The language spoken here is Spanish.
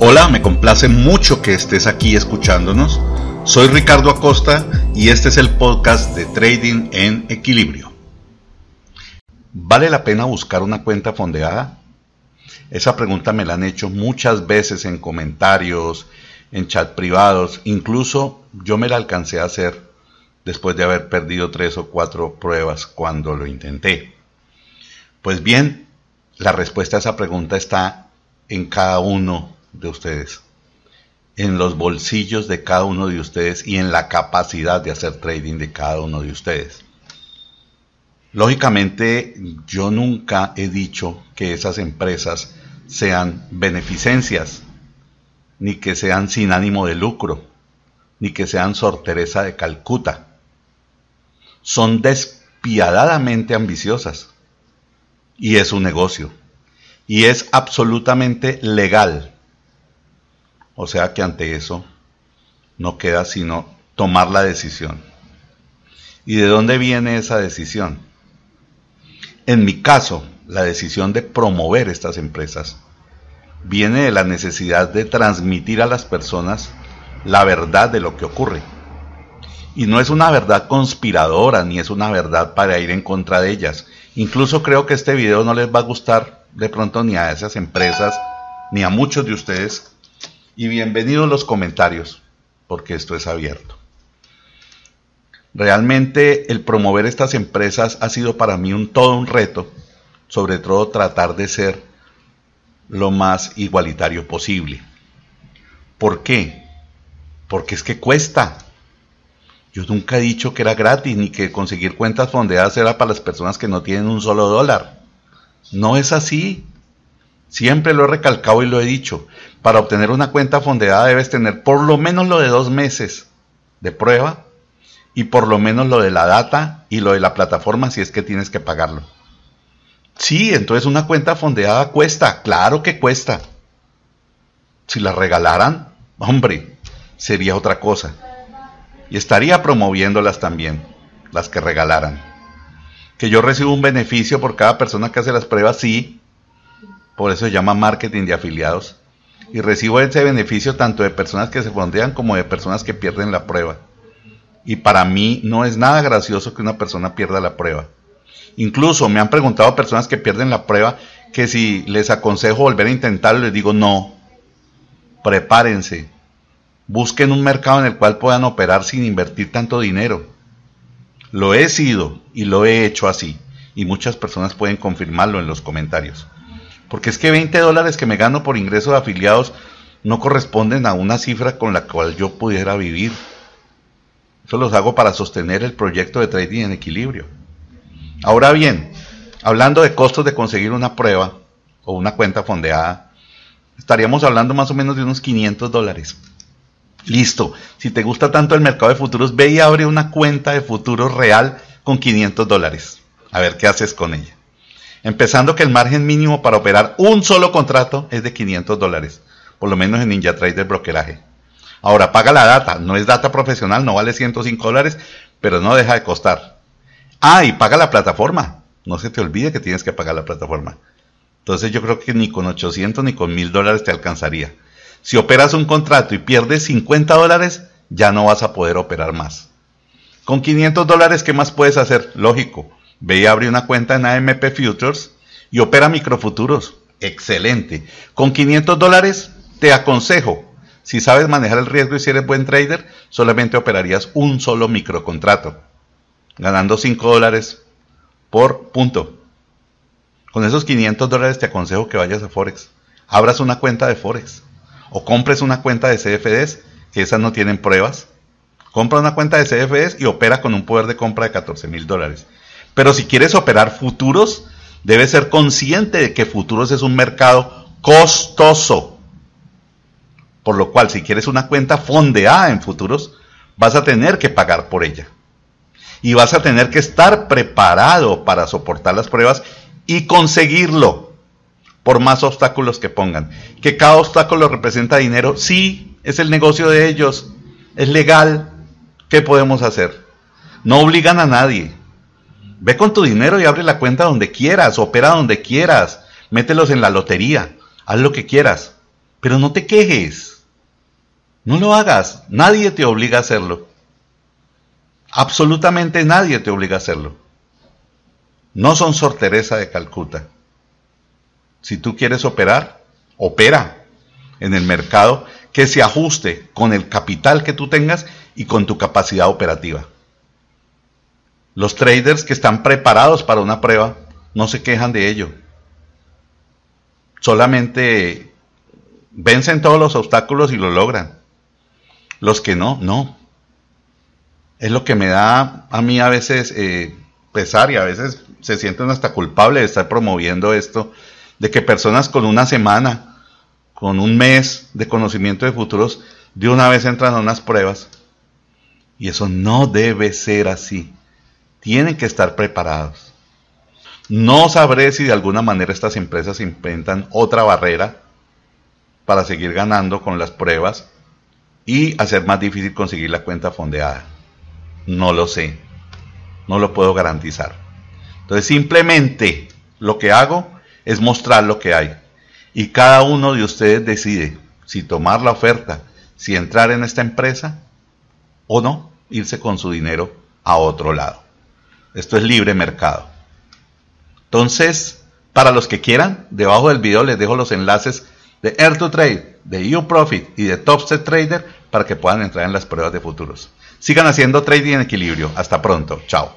Hola, me complace mucho que estés aquí escuchándonos. Soy Ricardo Acosta y este es el podcast de Trading en Equilibrio. ¿Vale la pena buscar una cuenta fondeada? Esa pregunta me la han hecho muchas veces en comentarios, en chat privados, incluso yo me la alcancé a hacer después de haber perdido tres o cuatro pruebas cuando lo intenté. Pues bien, la respuesta a esa pregunta está en cada uno de ustedes, en los bolsillos de cada uno de ustedes y en la capacidad de hacer trading de cada uno de ustedes. Lógicamente, yo nunca he dicho que esas empresas sean beneficencias, ni que sean sin ánimo de lucro, ni que sean Sor Teresa de Calcuta. Son despiadadamente ambiciosas y es un negocio y es absolutamente legal. O sea que ante eso no queda sino tomar la decisión. ¿Y de dónde viene esa decisión? En mi caso, la decisión de promover estas empresas viene de la necesidad de transmitir a las personas la verdad de lo que ocurre. Y no es una verdad conspiradora, ni es una verdad para ir en contra de ellas. Incluso creo que este video no les va a gustar de pronto ni a esas empresas, ni a muchos de ustedes. Y bienvenidos los comentarios, porque esto es abierto. Realmente el promover estas empresas ha sido para mí un todo un reto, sobre todo tratar de ser lo más igualitario posible. ¿Por qué? Porque es que cuesta. Yo nunca he dicho que era gratis ni que conseguir cuentas fondeadas era para las personas que no tienen un solo dólar. No es así. Siempre lo he recalcado y lo he dicho. Para obtener una cuenta fondeada debes tener por lo menos lo de dos meses de prueba y por lo menos lo de la data y lo de la plataforma si es que tienes que pagarlo. Sí, entonces una cuenta fondeada cuesta, claro que cuesta. Si la regalaran, hombre, sería otra cosa. Y estaría promoviéndolas también, las que regalaran que yo recibo un beneficio por cada persona que hace las pruebas, sí. Por eso se llama marketing de afiliados. Y recibo ese beneficio tanto de personas que se fondean como de personas que pierden la prueba. Y para mí no es nada gracioso que una persona pierda la prueba. Incluso me han preguntado personas que pierden la prueba que si les aconsejo volver a intentarlo, les digo no. Prepárense. Busquen un mercado en el cual puedan operar sin invertir tanto dinero lo he sido y lo he hecho así. Y muchas personas pueden confirmarlo en los comentarios. Porque es que 20 dólares que me gano por ingreso de afiliados no corresponden a una cifra con la cual yo pudiera vivir. Eso los hago para sostener el proyecto de trading en equilibrio. Ahora bien, hablando de costos de conseguir una prueba o una cuenta fondeada, estaríamos hablando más o menos de unos 500 dólares. Listo. Si te gusta tanto el mercado de futuros, ve y abre una cuenta de futuros real con 500 dólares. A ver qué haces con ella. Empezando que el margen mínimo para operar un solo contrato es de 500 dólares. Por lo menos en NinjaTrader brokeraje. Ahora, paga la data. No es data profesional, no vale 105 dólares, pero no deja de costar. Ah, y paga la plataforma. No se te olvide que tienes que pagar la plataforma. Entonces yo creo que ni con 800 ni con 1000 dólares te alcanzaría. Si operas un contrato y pierdes 50 dólares, ya no vas a poder operar más. Con 500 dólares, ¿qué más puedes hacer? Lógico, ve y abre una cuenta en AMP Futures y opera microfuturos. Excelente. Con 500 dólares, te aconsejo, si sabes manejar el riesgo y si eres buen trader, solamente operarías un solo microcontrato, ganando 5 dólares por punto. Con esos 500 dólares te aconsejo que vayas a Forex. Abras una cuenta de Forex o compres una cuenta de CFDs, que esas no tienen pruebas. Compra una cuenta de CFDs y opera con un poder de compra de 14 mil dólares. Pero si quieres operar futuros, debes ser consciente de que futuros es un mercado costoso. Por lo cual, si quieres una cuenta fondeada en futuros, vas a tener que pagar por ella. Y vas a tener que estar preparado para soportar las pruebas y conseguirlo por más obstáculos que pongan. Que cada obstáculo representa dinero, sí, es el negocio de ellos, es legal. ¿Qué podemos hacer? No obligan a nadie. Ve con tu dinero y abre la cuenta donde quieras, opera donde quieras, mételos en la lotería, haz lo que quieras. Pero no te quejes. No lo hagas. Nadie te obliga a hacerlo. Absolutamente nadie te obliga a hacerlo. No son Sor Teresa de Calcuta. Si tú quieres operar, opera en el mercado que se ajuste con el capital que tú tengas y con tu capacidad operativa. Los traders que están preparados para una prueba no se quejan de ello. Solamente vencen todos los obstáculos y lo logran. Los que no, no. Es lo que me da a mí a veces eh, pesar y a veces se sienten hasta culpable de estar promoviendo esto, de que personas con una semana, con un mes de conocimiento de futuros, de una vez entran a unas pruebas. Y eso no debe ser así. Tienen que estar preparados. No sabré si de alguna manera estas empresas inventan otra barrera para seguir ganando con las pruebas y hacer más difícil conseguir la cuenta fondeada. No lo sé. No lo puedo garantizar. Entonces simplemente lo que hago es mostrar lo que hay. Y cada uno de ustedes decide si tomar la oferta, si entrar en esta empresa o no, irse con su dinero a otro lado. Esto es libre mercado. Entonces, para los que quieran, debajo del video les dejo los enlaces de Air to Trade, de UProfit y de Topset Trader para que puedan entrar en las pruebas de futuros. Sigan haciendo trading en equilibrio. Hasta pronto. Chao.